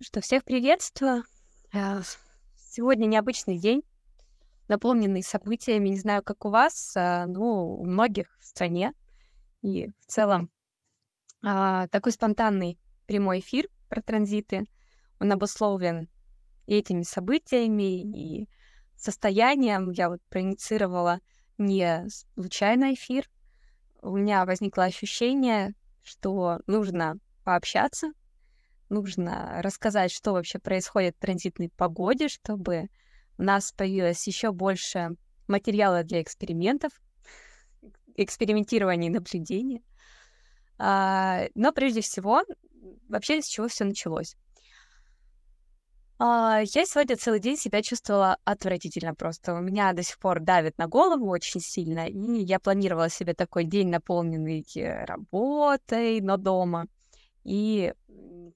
Что, всех приветствую. Э, сегодня необычный день, наполненный событиями. Не знаю, как у вас, э, но у многих в стране. И в целом а, такой спонтанный прямой эфир про транзиты, он обусловлен этими событиями, и состоянием. Я вот проинициировала не случайно эфир. У меня возникло ощущение, что нужно пообщаться нужно рассказать, что вообще происходит в транзитной погоде, чтобы у нас появилось еще больше материала для экспериментов, экспериментирования и наблюдения. А, но прежде всего, вообще с чего все началось? А, я сегодня целый день себя чувствовала отвратительно просто. У меня до сих пор давит на голову очень сильно, и я планировала себе такой день, наполненный работой, но дома. И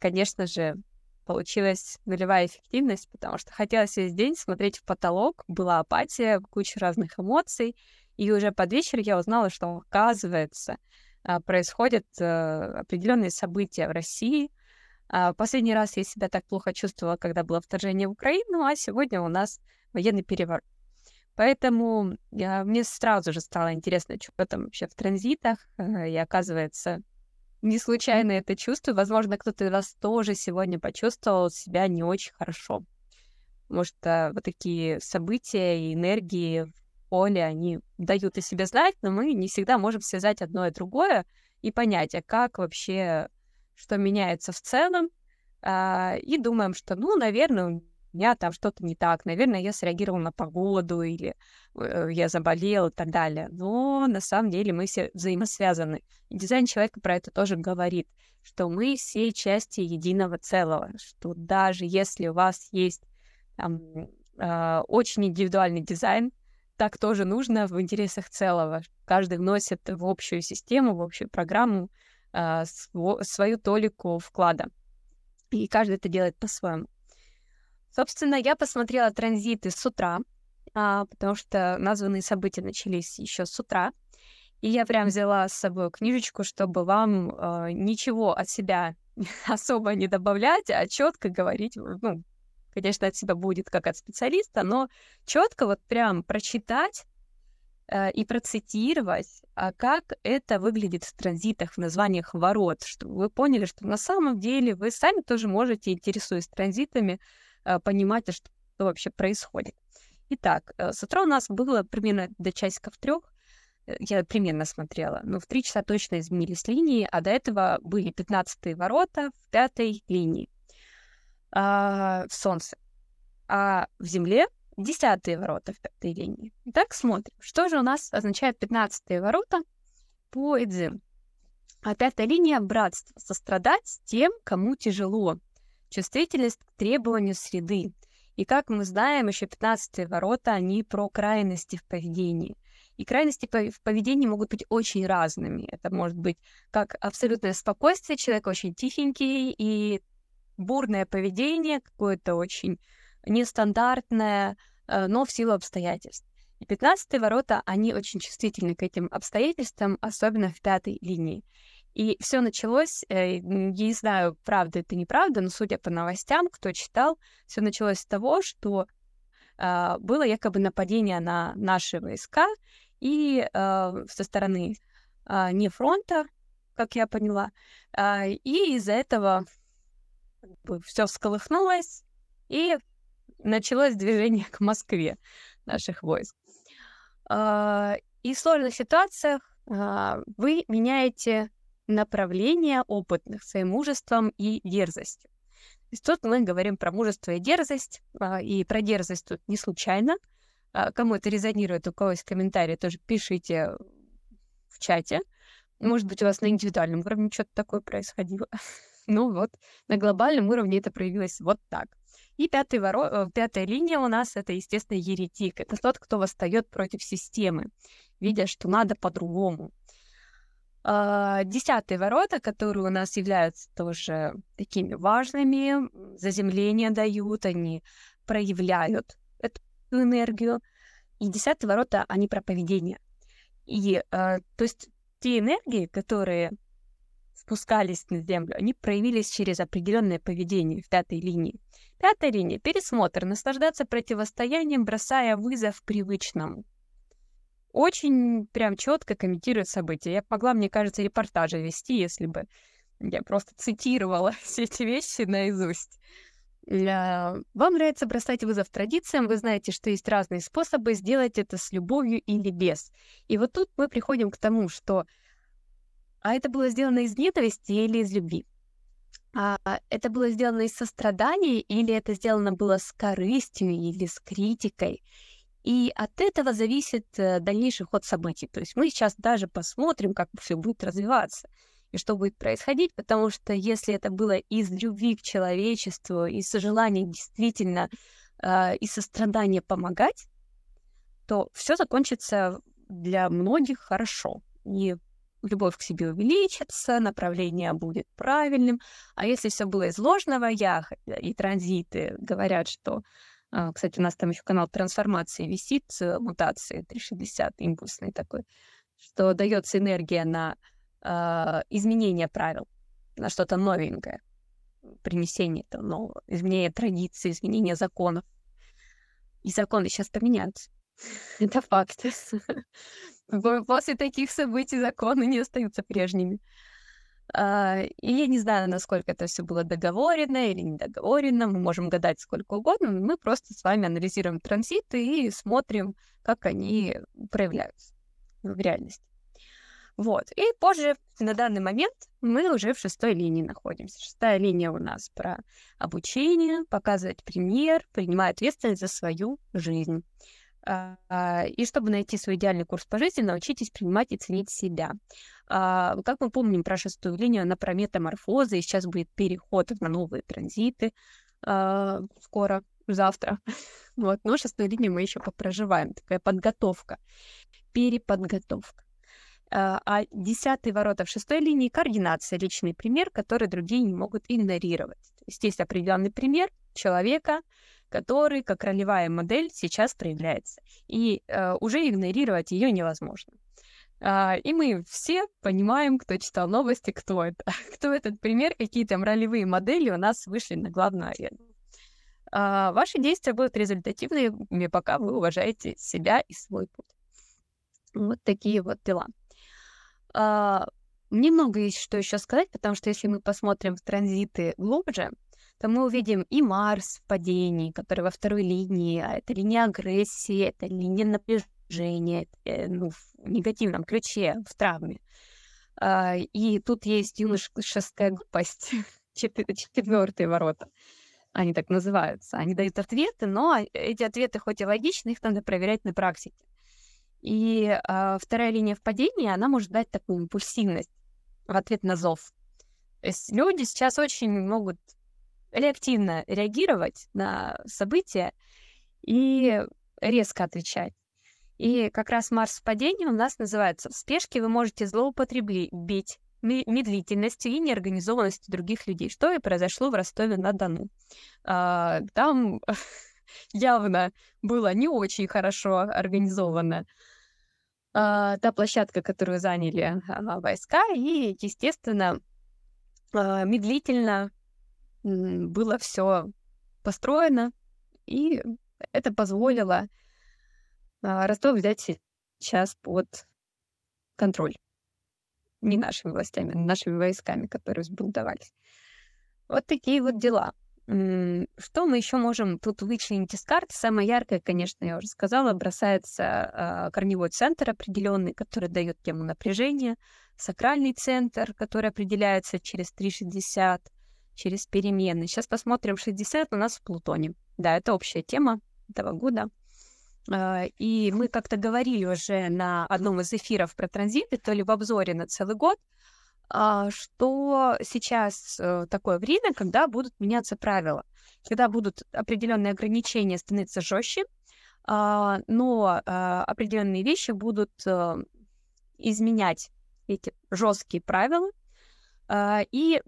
конечно же, получилась нулевая эффективность, потому что хотелось весь день смотреть в потолок, была апатия, куча разных эмоций, и уже под вечер я узнала, что, оказывается, а, происходят э, определенные события в России. А, последний раз я себя так плохо чувствовала, когда было вторжение в Украину, а сегодня у нас военный переворот. Поэтому я, мне сразу же стало интересно, что там вообще в транзитах. Э, и оказывается, не случайно это чувство. Возможно, кто-то из вас тоже сегодня почувствовал себя не очень хорошо. Может, вот такие события и энергии в поле, они дают о себе знать, но мы не всегда можем связать одно и другое и понять, а как вообще, что меняется в целом, а, и думаем, что, ну, наверное, меня там что-то не так, наверное, я среагировал на погоду или э, я заболел и так далее. Но на самом деле мы все взаимосвязаны. И дизайн человека про это тоже говорит, что мы все части единого целого, что даже если у вас есть там, э, очень индивидуальный дизайн, так тоже нужно в интересах целого. Каждый вносит в общую систему, в общую программу э, свою толику вклада. И каждый это делает по-своему. Собственно, я посмотрела транзиты с утра, а, потому что названные события начались еще с утра. И я прям взяла с собой книжечку, чтобы вам э, ничего от себя особо не добавлять, а четко говорить, ну, конечно, от себя будет как от специалиста, но четко вот прям прочитать э, и процитировать, а как это выглядит в транзитах, в названиях ворот, чтобы вы поняли, что на самом деле вы сами тоже можете, интересуясь транзитами, понимать, а что вообще происходит. Итак, э, с утра у нас было примерно до часиков трех, э, я примерно смотрела, но в три часа точно изменились линии, а до этого были 15 ворота в пятой линии а, в Солнце, а в Земле десятые ворота в пятой линии. Итак, смотрим, что же у нас означает 15 ворота по Эдзин. А пятая линия — братство, сострадать тем, кому тяжело, чувствительность к требованию среды. И как мы знаем, еще 15 ворота, они про крайности в поведении. И крайности в поведении могут быть очень разными. Это может быть как абсолютное спокойствие, человек очень тихенький, и бурное поведение, какое-то очень нестандартное, э, но в силу обстоятельств. И 15 ворота, они очень чувствительны к этим обстоятельствам, особенно в пятой линии. И все началось, э, не знаю, правда это неправда, но судя по новостям, кто читал, все началось с того, что э, было якобы нападение на наши войска и э, со стороны э, не фронта, как я поняла, и из-за этого все всколыхнулось и началось движение к Москве наших войск. И в сложных ситуациях вы меняете направления опытных своим мужеством и дерзостью. То есть тут мы говорим про мужество и дерзость, а, и про дерзость тут не случайно. А, кому это резонирует, у кого есть комментарии, тоже пишите в чате. Может быть, у вас на индивидуальном уровне что-то такое происходило. ну вот, на глобальном уровне это проявилось вот так. И пятый воро... Э, пятая линия у нас это, естественно, еретик. Это тот, кто восстает против системы, видя, что надо по-другому. А, десятые ворота, которые у нас являются тоже такими важными, заземление дают, они проявляют эту энергию. И десятые ворота, они про поведение. И, э, то есть, те энергии, которые спускались на землю, они проявились через определенное поведение в пятой линии. Пятая линия — пересмотр, наслаждаться противостоянием, бросая вызов привычному. Очень прям четко комментирует события. Я могла, мне кажется, репортажи вести, если бы я просто цитировала все эти вещи наизусть. Вам нравится бросать вызов традициям, вы знаете, что есть разные способы сделать это с любовью или без. И вот тут мы приходим к тому, что а это было сделано из ненависти или из любви? А это было сделано из сострадания или это сделано было с корыстью или с критикой? И от этого зависит э, дальнейший ход событий. То есть мы сейчас даже посмотрим, как все будет развиваться и что будет происходить, потому что если это было из любви к человечеству, из желания действительно э, и сострадания помогать, то все закончится для многих хорошо. И любовь к себе увеличится, направление будет правильным. А если все было из ложного я, и транзиты говорят, что кстати, у нас там еще канал трансформации висит, э, мутации 360, импульсный такой, что дается энергия на э, изменение правил, на что-то новенькое, принесение этого нового, изменение традиций, изменение законов. И законы сейчас поменяются. Это факт. После таких событий законы не остаются прежними. А, и я не знаю, насколько это все было договорено или недоговорено. Мы можем гадать сколько угодно, но мы просто с вами анализируем транзиты и смотрим, как они проявляются в реальности. Вот. И позже, на данный момент, мы уже в шестой линии находимся. Шестая линия у нас про обучение, показывать пример, принимать ответственность за свою жизнь. А, и чтобы найти свой идеальный курс по жизни, научитесь принимать и ценить себя. А, как мы помним про шестую линию, она про метаморфозы, и сейчас будет переход на новые транзиты а, скоро, завтра. Вот, но шестую линию мы еще попроживаем, такая подготовка, переподготовка. А десятые ворота в шестой линии — координация, личный пример, который другие не могут игнорировать. Есть определенный пример человека, который, как ролевая модель, сейчас проявляется. И э, уже игнорировать ее невозможно. Uh, и мы все понимаем, кто читал новости, кто это. кто этот пример, какие там ролевые модели у нас вышли на главную арену. Uh, ваши действия будут результативными, пока вы уважаете себя и свой путь. Вот такие вот дела. Uh, мне много есть что еще сказать, потому что если мы посмотрим в транзиты глубже, то мы увидим и Марс в падении, который во второй линии, а это линия агрессии, это линия напряжения, э, ну, в негативном ключе, в травме. А, и тут есть юношеская глупость, четвертые ворота. Они так называются. Они дают ответы, но эти ответы хоть и логичны, их надо проверять на практике. И а, вторая линия в падении, она может дать такую импульсивность в ответ на зов. То есть люди сейчас очень могут реактивно реагировать на события и резко отвечать. И как раз Марс в падении у нас называется «В спешке вы можете злоупотребить медлительностью и неорганизованностью других людей», что и произошло в Ростове-на-Дону. А, там явно было не очень хорошо организовано а, та площадка, которую заняли войска, и, естественно, медлительно было все построено, и это позволило а, Ростов взять сейчас под контроль. Не нашими властями, а нашими войсками, которые сбунтовались. Вот такие вот дела. Что мы еще можем тут вычленить из карты? Самое яркое, конечно, я уже сказала, бросается э, корневой центр определенный, который дает тему напряжения, сакральный центр, который определяется через 360, через перемены. Сейчас посмотрим 60 у нас в Плутоне. Да, это общая тема этого года. А, и мы как-то говорили уже на одном из эфиров про транзиты, то ли в обзоре на целый год, а, что сейчас э, такое время, когда будут меняться правила, когда будут определенные ограничения становиться жестче, а, но определенные вещи будут э, изменять эти жесткие правила, а, и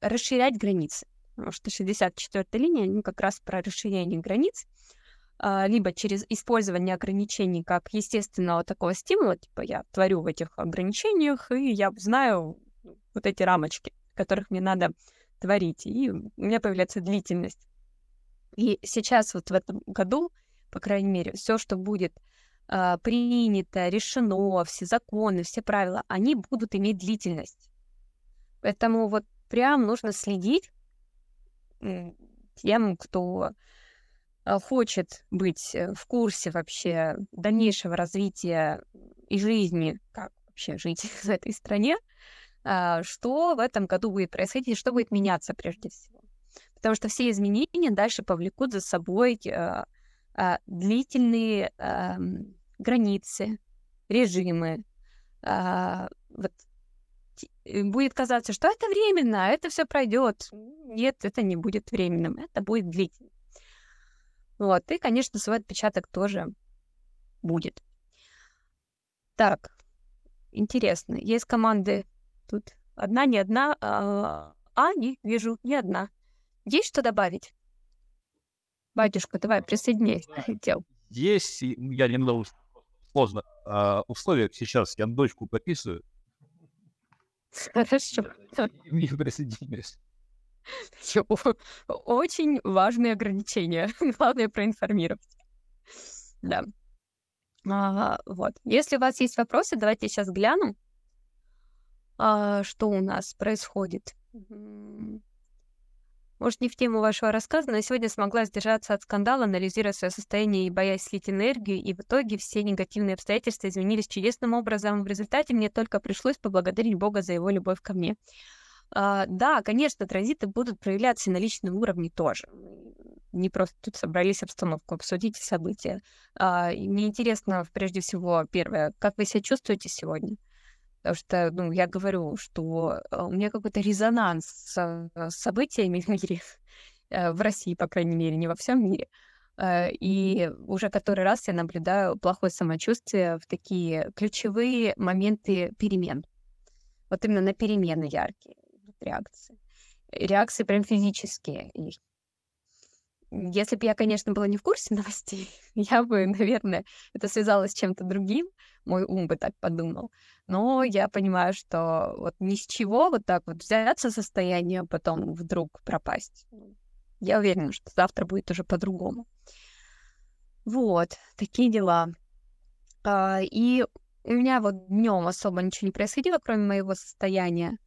расширять границы. Потому что 64-я линия, как раз про расширение границ, а, либо через использование ограничений как естественного такого стимула, типа я творю в этих ограничениях, и я знаю, вот эти рамочки, которых мне надо творить, и у меня появляется длительность. И сейчас вот в этом году, по крайней мере, все, что будет э, принято, решено, все законы, все правила, они будут иметь длительность. Поэтому вот прям нужно следить тем, кто а, хочет быть э, в курсе вообще дальнейшего развития и жизни, как вообще жить в этой стране, а, что в этом году будет происходить и что будет меняться прежде всего. Потому что все изменения дальше повлекут за собой а, длительные границы, режимы. Вот будет казаться, что это временно, это все пройдет. Нет, это не будет временным, это будет длительным. Вот, и, конечно, свой отпечаток тоже будет. Так, интересно. Есть команды тут одна, не одна. А, а не вижу, не одна. Есть что добавить? Батюшка, давай, присоединяйся. Хотел. Есть, я немного сложно а, условиях сейчас, я дочку прописываю. Хорошо. Не присоединюсь. Очень важные ограничения. Главное проинформировать. Да. А, вот. Если у вас есть вопросы, давайте сейчас гляну, а, что у нас происходит. Может, не в тему вашего рассказа, но я сегодня смогла сдержаться от скандала, анализируя свое состояние и боясь слить энергию, и в итоге все негативные обстоятельства изменились чудесным образом. В результате мне только пришлось поблагодарить Бога за его любовь ко мне. А, да, конечно, транзиты будут проявляться на личном уровне тоже. Не просто тут собрались обстановку обсудить события. А, мне интересно, прежде всего, первое, как вы себя чувствуете сегодня? Потому что, ну, я говорю, что а, у меня какой-то резонанс с, с событиями э, в России, по крайней мере, не во всем мире. Э, и уже который раз я наблюдаю плохое самочувствие в такие ключевые моменты перемен. Вот именно на перемены яркие реакции. Реакции прям физические. Если бы я, конечно, была не в курсе новостей, я бы, наверное, это связалось с чем-то другим, мой ум бы так подумал. Но я понимаю, что вот ни с чего вот так вот взяться состояние, а потом вдруг пропасть. Я уверена, что завтра будет уже по-другому. Вот, такие дела. А, и у меня вот днем особо ничего не происходило, кроме моего состояния.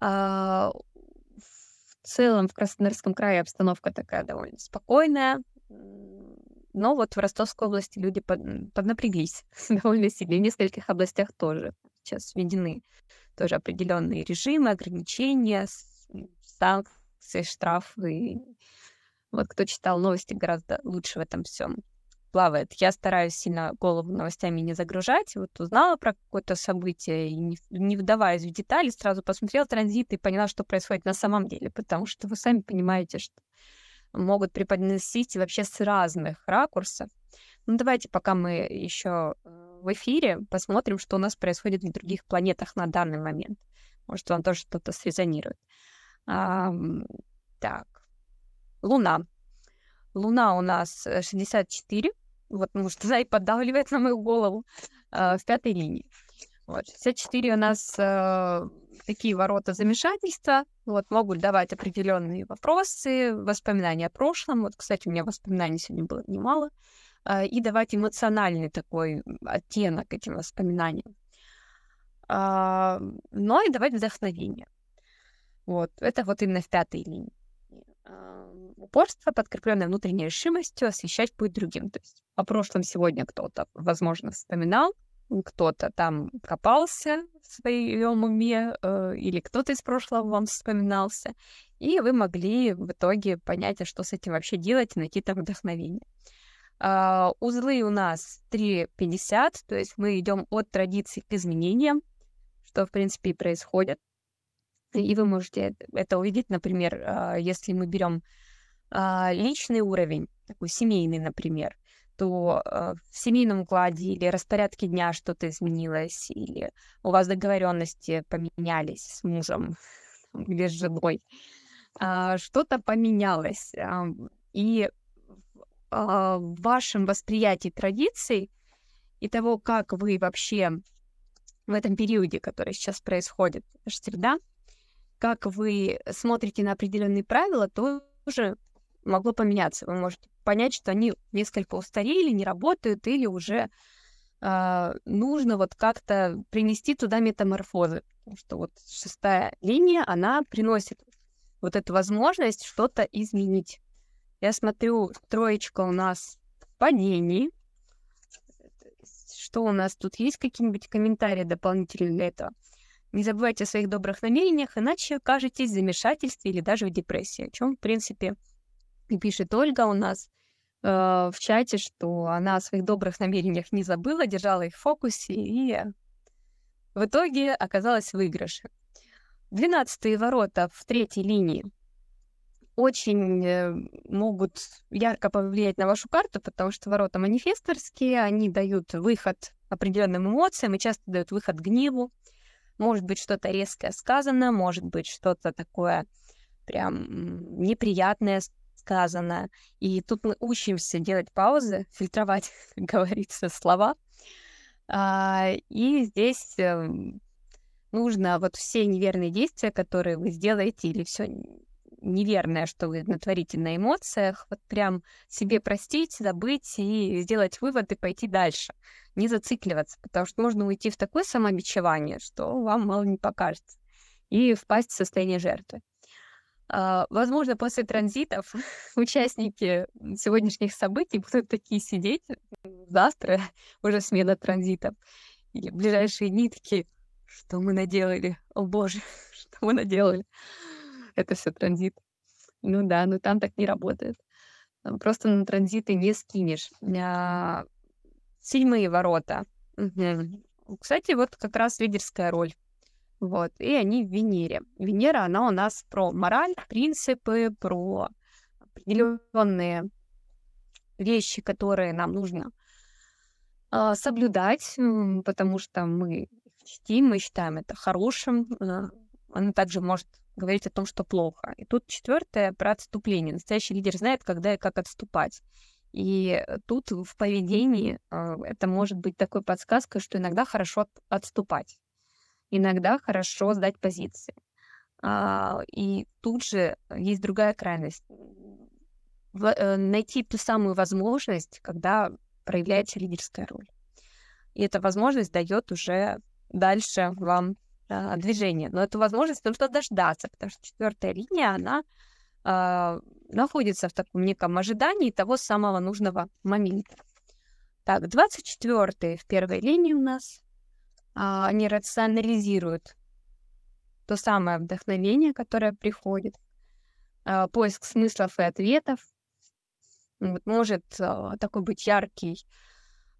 А, в целом в Краснодарском крае обстановка такая довольно спокойная, но вот в Ростовской области люди под, поднапряглись довольно сильно. в нескольких областях тоже сейчас введены тоже определенные режимы, ограничения, санкции, штрафы. Вот кто читал новости, гораздо лучше в этом всем плавает. Я стараюсь сильно голову новостями не загружать. Вот узнала про какое-то событие и не, не вдаваясь в детали, сразу посмотрела транзит и поняла, что происходит на самом деле, потому что вы сами понимаете, что могут преподносить вообще с разных ракурсов. Ну, давайте, пока мы еще э, в эфире, посмотрим, что у нас происходит в других планетах на данный момент. Может, вам тоже что-то срезонирует. А, так, Луна. Луна у нас 64, э, вот, может, она и поддавливает на мою голову э, в пятой линии. Вот, 64 у нас э, такие ворота замешательства, вот, могут давать определенные вопросы, воспоминания о прошлом. Вот, кстати, у меня воспоминаний сегодня было немало. Э, и давать эмоциональный такой оттенок этим воспоминаниям. Э, но и давать вдохновение. Вот, это вот именно в пятой линии упорство, подкрепленное внутренней решимостью, освещать путь другим. То есть о прошлом сегодня кто-то, возможно, вспоминал, кто-то там копался в своем уме, э, или кто-то из прошлого вам вспоминался, и вы могли в итоге понять, а что с этим вообще делать, и найти там вдохновение. Э, узлы у нас 3.50, то есть мы идем от традиций к изменениям, что, в принципе, и происходит. И вы можете это увидеть, например, э, если мы берем а, личный уровень, такой семейный, например, то э, в семейном укладе или распорядке дня что-то изменилось, или у вас договоренности поменялись с мужем или с женой, что-то поменялось. И в вашем восприятии традиций и того, как вы вообще в этом периоде, который сейчас происходит, же среда, как вы смотрите на определенные правила, тоже могло поменяться. Вы можете понять, что они несколько устарели, не работают, или уже э, нужно вот как-то принести туда метаморфозы. Потому что вот шестая линия, она приносит вот эту возможность что-то изменить. Я смотрю, троечка у нас в падении. Что у нас тут? Есть какие-нибудь комментарии дополнительные для этого? Не забывайте о своих добрых намерениях, иначе окажетесь в замешательстве или даже в депрессии, о чем, в принципе, и пишет Ольга у нас э, в чате, что она о своих добрых намерениях не забыла, держала их в фокусе и в итоге оказалась в выигрыше. Двенадцатые ворота в третьей линии очень э, могут ярко повлиять на вашу карту, потому что ворота манифесторские, они дают выход определенным эмоциям и часто дают выход гневу. Может быть, что-то резкое сказано, может быть, что-то такое прям неприятное сказано. И тут мы учимся делать паузы, фильтровать, как говорится, слова. А, и здесь эм, нужно вот все неверные действия, которые вы сделаете, или все неверное, что вы натворите на эмоциях, вот прям себе простить, забыть и сделать вывод и пойти дальше. Не зацикливаться, потому что можно уйти в такое самобичевание, что вам мало не покажется, и впасть в состояние жертвы. Uh, возможно, после транзитов участники сегодняшних событий будут такие сидеть, завтра уже смена транзитов, или в ближайшие дни такие, что мы наделали, о боже, что мы наделали это все транзит. Ну да, но там так не работает. Просто на транзиты не скинешь. А, седьмые ворота. Угу. Кстати, вот как раз лидерская роль. Вот, и они в Венере. Венера, она у нас про мораль, принципы, про определенные вещи, которые нам нужно э, соблюдать, потому что мы чтим, мы считаем это хорошим. Э, она также может говорить о том, что плохо. И тут четвертое про отступление. Настоящий лидер знает, когда и как отступать. И тут в поведении э, это может быть такой подсказкой, что иногда хорошо отступать, иногда хорошо сдать позиции. А, и тут же есть другая крайность. Э, найти ту самую возможность, когда проявляется лидерская роль. И эта возможность дает уже дальше вам а, движения. Но эту возможность нужно дождаться, потому что четвертая линия, она а, находится в таком неком ожидании того самого нужного момента. Так, 24 в первой линии у нас. А, они рационализируют то самое вдохновение, которое приходит, а, поиск смыслов и ответов. Вот, может а, такой быть яркий э,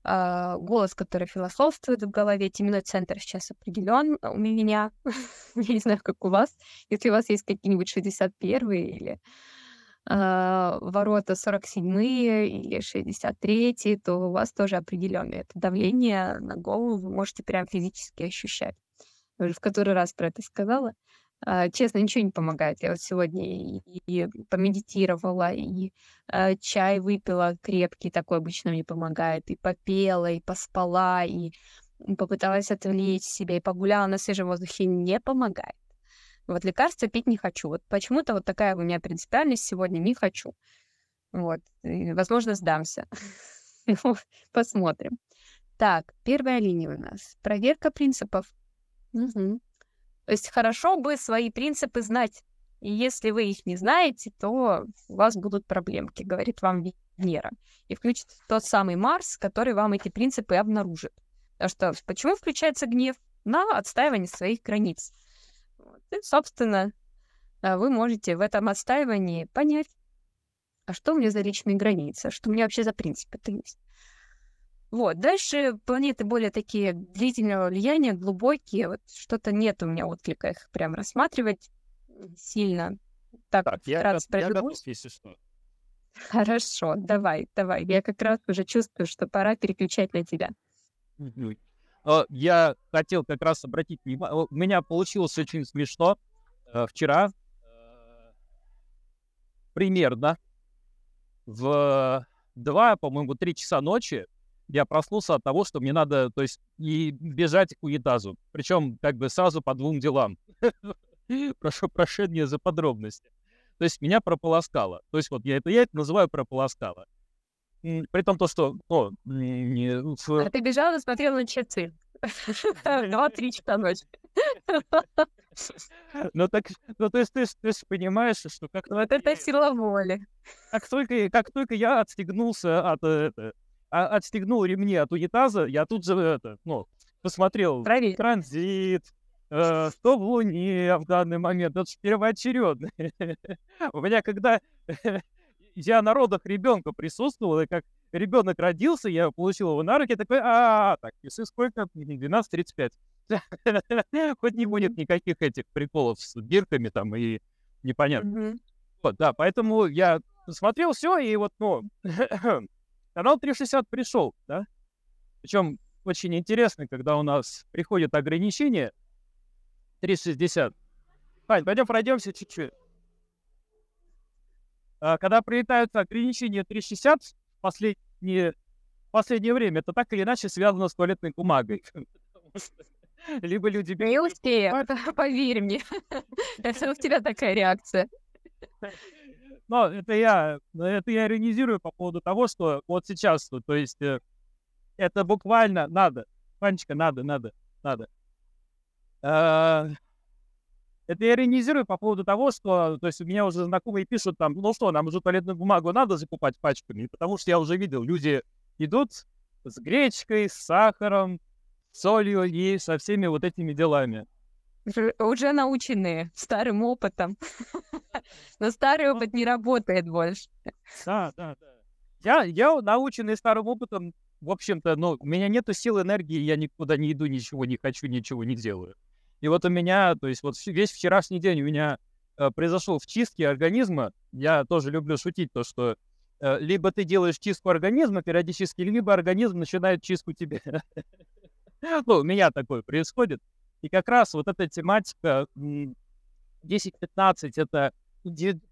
голос, который философствует в голове, теменной центр сейчас определен у меня. Я не знаю, как у вас. Если у вас есть какие-нибудь 61 или э, ворота 47 или 63, то у вас тоже определенное это давление на голову вы можете прям физически ощущать. Я уже в который раз про это сказала. А, честно, ничего не помогает. Я вот сегодня и, и помедитировала, и э, чай выпила крепкий, такой обычно мне помогает, и попела, и поспала, и попыталась отвлечь себя, и погуляла на свежем воздухе, не помогает. Вот лекарства пить не хочу. Вот почему-то вот такая у меня принципиальность сегодня, не хочу. Вот. И, возможно, сдамся. Ну, посмотрим. Так, первая линия у нас. Проверка принципов. Угу. То есть хорошо бы свои принципы знать. И если вы их не знаете, то у вас будут проблемки, говорит вам Венера. И включится тот самый Марс, который вам эти принципы обнаружит. Потому что почему включается гнев? На отстаивание своих границ. И, собственно, а, вы можете в этом отстаивании понять, а что у меня за личные границы, что у меня вообще за принципы-то есть. Вот. Дальше планеты более такие длительного влияния, глубокие. Вот что-то нет у меня отклика их прям рассматривать сильно. Так, так я, раз я готов, если что. Хорошо, давай, давай. Я как раз уже чувствую, что пора переключать на тебя. Я хотел как раз обратить внимание. У меня получилось очень смешно. Э, вчера э, примерно в два, по-моему, три часа ночи я проснулся от того, что мне надо, то есть, и бежать к унитазу. Причем, как бы, сразу по двум делам. Прошу прощения за подробности. То есть меня прополоскало. То есть вот я это, я это называю прополоскало. При том то, что... О, не, в... А ты бежал и смотрел на часы. Два-три часа ночи. Ну так, ну то есть ты, ты понимаешь, что как Вот это сила воли. Как только, как только я отстегнулся от это, а, отстегнул ремни от унитаза, я тут же это, ну, посмотрел Проверь. транзит, э, что в Луне в данный момент, это же первоочередно. У меня когда я на родах ребенка присутствовал, и как ребенок родился, я получил его на руки, такой, а, так, часы сколько? 12.35. Хоть не будет никаких этих приколов с бирками там и непонятно. Вот, да, поэтому я смотрел все, и вот, ну, канал 360 пришел, да. Причем очень интересно, когда у нас приходят ограничения 360. Пань, пойдем пройдемся чуть-чуть. А, когда прилетают ограничения 360 в последнее, в последнее время, это так или иначе связано с туалетной бумагой. Либо люди... Не успею, поверь мне. Это у тебя такая реакция. Но это я, это я иронизирую по поводу того, что вот сейчас, то есть э, это буквально надо. Панечка, надо, надо, надо. А, это я иронизирую по поводу того, что, то есть у меня уже знакомые пишут там, ну что, нам уже туалетную бумагу надо закупать пачками, потому что я уже видел, люди идут с гречкой, с сахаром, солью и со всеми вот этими делами. Уже наученные старым опытом. Но старый ну опыт не работает больше. Да, да, да. Я, я наученный старым опытом, в общем-то, ну, у меня нету сил, энергии, я никуда не иду, ничего не хочу, ничего не делаю. И вот у меня, то есть вот весь вчерашний день у меня э, произошел в чистке организма. Я тоже люблю шутить то, что э, либо ты делаешь чистку организма периодически, либо организм начинает чистку тебе. Ну, у меня такое происходит. И как раз вот эта тематика 10-15 — это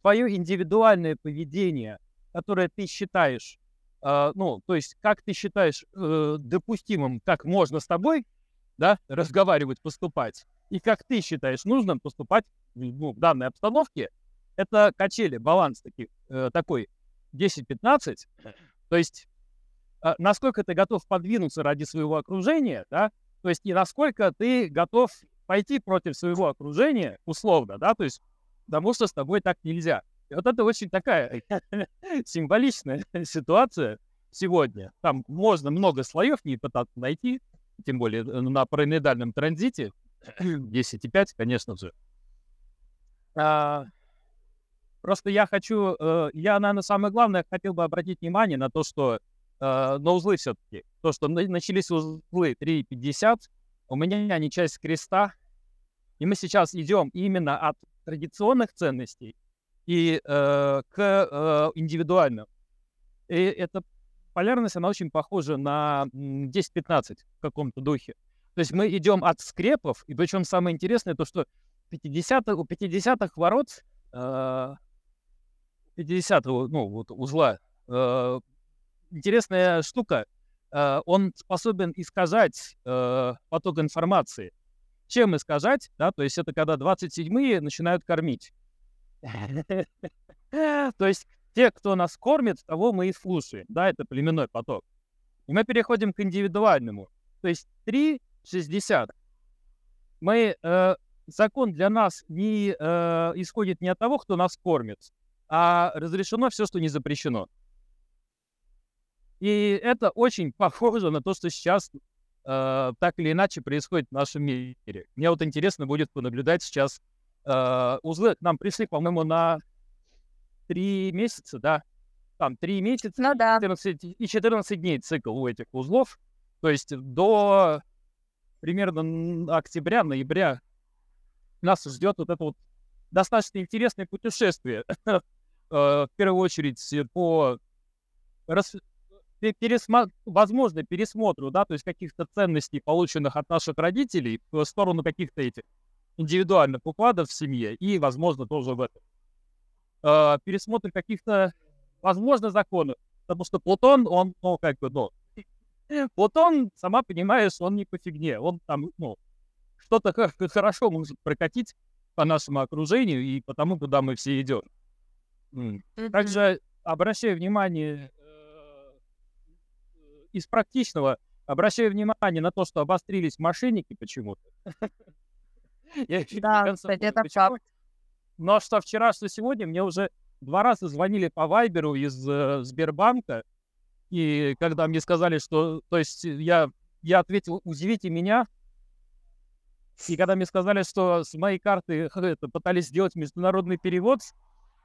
твое индивидуальное поведение, которое ты считаешь, э, ну, то есть как ты считаешь э, допустимым, как можно с тобой, да, разговаривать, поступать, и как ты считаешь нужным поступать ну, в данной обстановке, это качели, баланс таких, э, такой 10-15, то есть э, насколько ты готов подвинуться ради своего окружения, да, то есть и насколько ты готов пойти против своего окружения, условно, да, то есть потому что с тобой так нельзя. И вот это очень такая символичная ситуация сегодня. Там можно много слоев не пытаться найти, тем более э, на параноидальном транзите, 10,5, конечно же. А, просто я хочу, э, я, наверное, самое главное, хотел бы обратить внимание на то, что э, на узлы все-таки. То, что начались узлы 3,50, у меня они часть креста, и мы сейчас идем именно от традиционных ценностей и э, к э, индивидуальным. И эта полярность, она очень похожа на 10-15 в каком-то духе. То есть мы идем от скрепов, и причем самое интересное то, что 50 у 50-х ворот, э, 50-го, ну, вот узла, э, интересная штука, э, он способен искажать э, поток информации. Чем искажать, да, то есть это когда 27-е начинают кормить. То есть те, кто нас кормит, того мы и слушаем, да, это племенной поток. И мы переходим к индивидуальному. То есть 3 60. Мы, э, закон для нас не э, исходит не от того, кто нас кормит, а разрешено все, что не запрещено. И это очень похоже на то, что сейчас э, так или иначе происходит в нашем мире. Мне вот интересно будет понаблюдать сейчас. Э, узлы к нам пришли, по-моему, на три месяца, да? Там три месяца ну, да. 14, и 14 дней цикл у этих узлов. То есть до примерно октября, ноября нас ждет вот это вот достаточно интересное путешествие. Э, в первую очередь по рас... пересма... возможно, пересмотру, да, то есть каких-то ценностей, полученных от наших родителей, в сторону каких-то этих индивидуальных укладов в семье и, возможно, тоже в этом. Э, пересмотр каких-то, возможно, законов, потому что Плутон, он, ну, как бы, ну, Вот он, сама понимаешь, он не по фигне. Он там, ну, что-то хорошо может прокатить по нашему окружению и по тому, куда мы все идем. Также обращаю внимание э, из практичного, обращаю внимание на то, что обострились мошенники почему-то. Да, кстати, это факт. Но что вчера, что сегодня, мне уже два раза звонили по Вайберу из э, Сбербанка, и когда мне сказали, что, то есть я, я ответил, удивите меня, и когда мне сказали, что с моей карты это, пытались сделать международный перевод,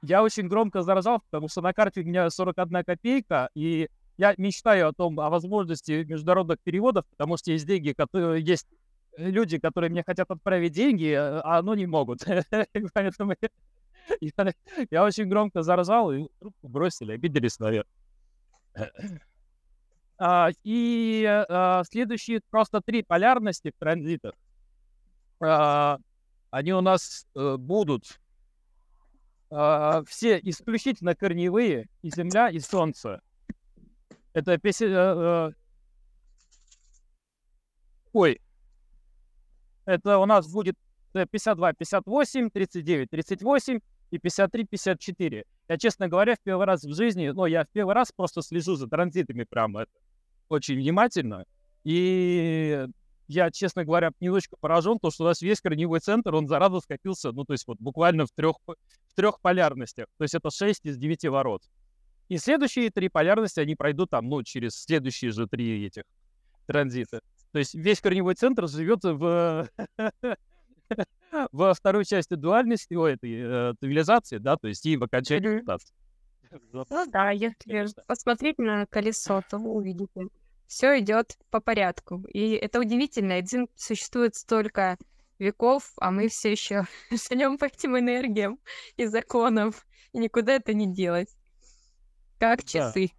я очень громко заржал, потому что на карте у меня 41 копейка, и я мечтаю о том, о возможности международных переводов, потому что есть деньги, которые есть люди, которые мне хотят отправить деньги, а, а оно не могут. Поэтому я очень громко заржал, и трубку бросили, обиделись, наверное. А, и а, следующие просто три полярности в транзитах. Они у нас э, будут все исключительно корневые, и Земля, и Солнце. Это песня... Э, э, ой. Это у нас будет 52, 58, 39, 38 и 53, 54. Я, честно говоря, в первый раз в жизни, ну, я в первый раз просто слежу за транзитами прямо это, очень внимательно. И я, честно говоря, немножечко поражен, то, что у нас весь корневой центр, он зараза скопился, ну, то есть вот буквально в трех, в трех полярностях. То есть это 6 из 9 ворот. И следующие три полярности, они пройдут там, ну, через следующие же три этих транзита. То есть весь корневой центр живет в во второй части дуальности, о, этой э, цивилизации, да, то есть и в окончании мутации. Ну да, если посмотреть на колесо, то вы увидите. Все идет по порядку. И это удивительно. Дзин существует столько веков, а мы все еще живем по этим энергиям и законам. И никуда это не делать. Как часы.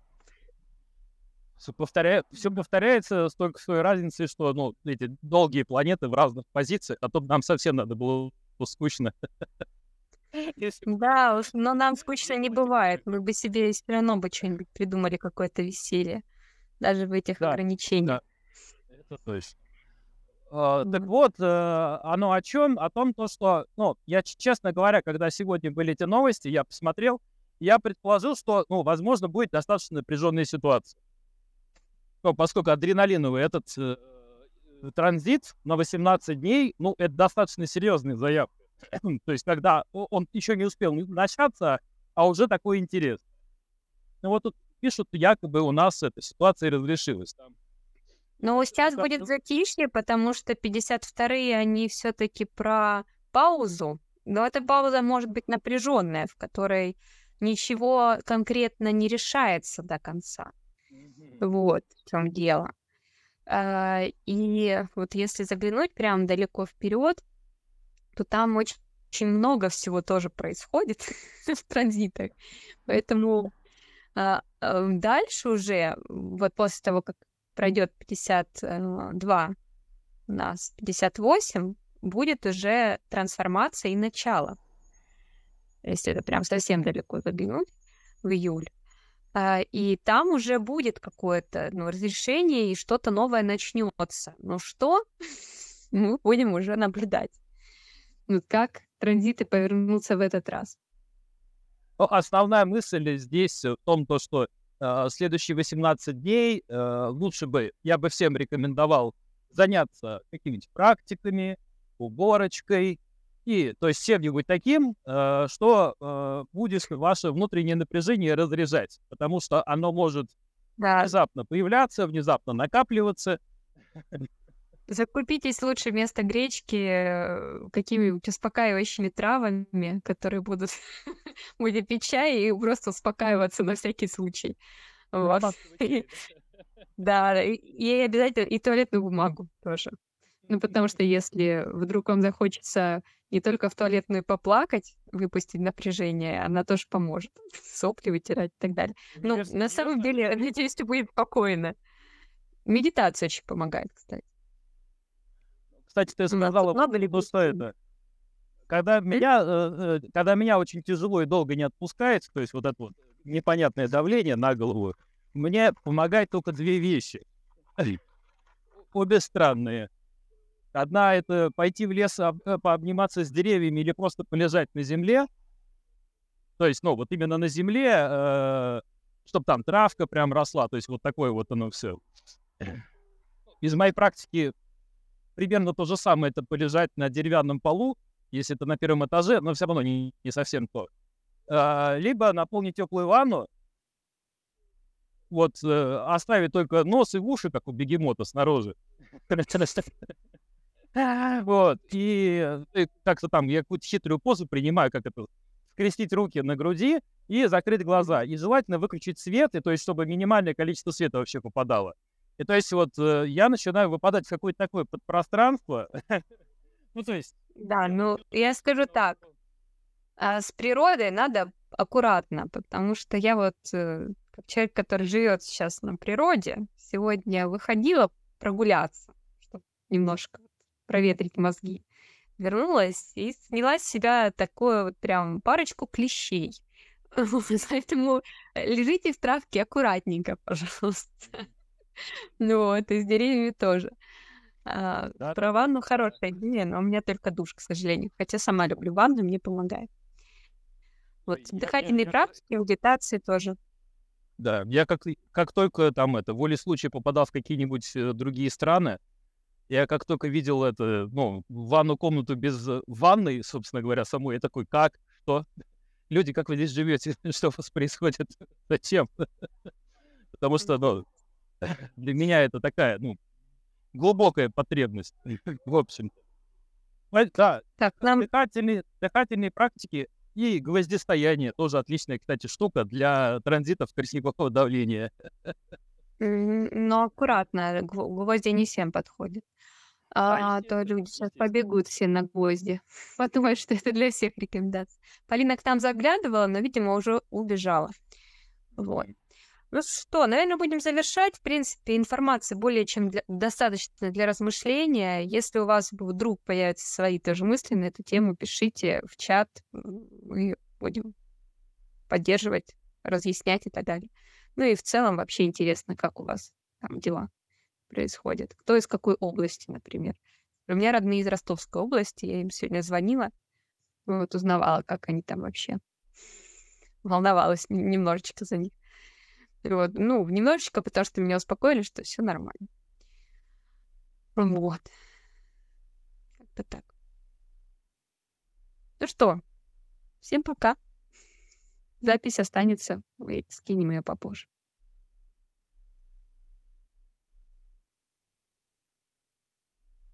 Все, повторя... все повторяется столько своей разницы, что ну, эти долгие планеты в разных позициях, а то нам совсем надо было скучно. Да, но нам скучно не бывает. Мы бы себе все равно бы что-нибудь придумали, какое-то веселье. Даже в этих да, ограничениях. Да. Это точно. Uh, так вот, uh, оно о чем? О том, то, что, ну, я, честно говоря, когда сегодня были эти новости, я посмотрел, я предположил, что, ну, возможно, будет достаточно напряженная ситуация. Ну, поскольку адреналиновый этот э, транзит на 18 дней, ну, это достаточно серьезный заявка. То есть, когда он еще не успел начаться, а уже такой интерес. Ну, вот тут пишут, якобы у нас эта ситуация разрешилась. Там. Но сейчас ну, будет затишье, потому что 52-е, они все-таки про паузу. Но эта пауза может быть напряженная, в которой ничего конкретно не решается до конца. Вот в чем дело. А, и вот если заглянуть прям далеко вперед, то там очень, очень много всего тоже происходит в транзитах. Поэтому а, а, дальше уже, вот после того, как пройдет 52 у нас 58, будет уже трансформация и начало если это прям совсем далеко заглянуть, в июль. А, и там уже будет какое-то ну, разрешение, и что-то новое начнется. Но что? Мы будем уже наблюдать. Ну, как транзиты повернутся в этот раз. Ну, основная мысль здесь в том, то, что э, следующие 18 дней э, лучше бы, я бы всем рекомендовал заняться какими-нибудь практиками, уборочкой, и, то есть, чем-нибудь таким, э, что э, будет ваше внутреннее напряжение разряжать, потому что оно может да. внезапно появляться, внезапно накапливаться. Закупитесь лучше вместо гречки э, какими-нибудь успокаивающими травами, которые будут будет пить чай и просто успокаиваться на всякий случай. Вот. Да, и обязательно и туалетную бумагу тоже. Ну, потому что если вдруг вам захочется не только в туалетную поплакать, выпустить напряжение, она тоже поможет. Сопли вытирать и так далее. Ну, на самом деле, надеюсь, ты будет спокойно. Медитация очень помогает, кстати. Кстати, ты сказала, много ли что это? Когда меня, э, э, когда меня очень тяжело и долго не отпускает, то есть вот это вот непонятное давление на голову, мне помогает только две вещи. Обе странные. Одна это пойти в лес, э, пообниматься с деревьями или просто полежать на земле. То есть, ну, вот именно на земле, э, чтобы там травка прям росла. То есть вот такое вот оно все. Из моей практики примерно то же самое это полежать на деревянном полу, если это на первом этаже, но все равно не, не совсем то. А, либо наполнить теплую ванну, вот э, оставить только нос и уши, как у бегемота снаружи. Вот, и как-то там я какую-то хитрую позу принимаю, как это, скрестить руки на груди и закрыть глаза. И желательно выключить свет, и то есть, чтобы минимальное количество света вообще попадало. И то есть вот э, я начинаю выпадать в какое-то такое подпространство. Ну, то есть... Да, ну, я скажу так. а, С природой надо аккуратно, потому что я вот, э, как человек, который живет сейчас на природе, сегодня выходила прогуляться, чтобы немножко проветрить мозги. Вернулась и сняла с себя такое вот прям парочку клещей. Вот, Поэтому лежите в травке аккуратненько, пожалуйста. Ну вот, и с деревьями тоже. А, Да, про ванну хорошая идея, но у меня только душ, к сожалению. Хотя сама люблю ванну, мне помогает. Вот Ой, я- я- дыхательные я- практики, медитации тоже. Да, я как, как только там это, волей случая попадал в какие-нибудь э, другие страны, я как только видел это, ну, ванну комнату без э, ванной, собственно говоря, самой, я такой, как, что? Люди, как вы здесь живете? Что у вас происходит? Зачем? Потому что, ну, для меня это такая, ну, глубокая потребность, в общем. Да, Так, нам дыхательные, дыхательные практики и гвоздистояние тоже отличная, кстати, штука для транзитов тростникового давления. Но аккуратно, гво- гвозди не всем подходят. А, то люди сейчас побегут все на гвозди. Подумают, что это для всех рекомендаций. Полина к нам заглядывала, но, видимо, уже убежала. Вот. Ну что, наверное, будем завершать. В принципе, информации более чем для- достаточно для размышления. Если у вас вдруг появятся свои тоже мысли на эту тему, пишите в чат. м, Мы будем поддерживать, разъяснять и так далее. Ну и в целом вообще интересно, как у вас там дела происходят. Кто из какой области, например. У меня родные из Ростовской области. Я им сегодня звонила, вот узнавала, как они там вообще. Волновалась немножечко за них. Вот. Ну, немножечко, потому что меня успокоили, что все нормально. Вот. Как-то так. Ну что, всем пока. Запись останется. Скинем ее попозже.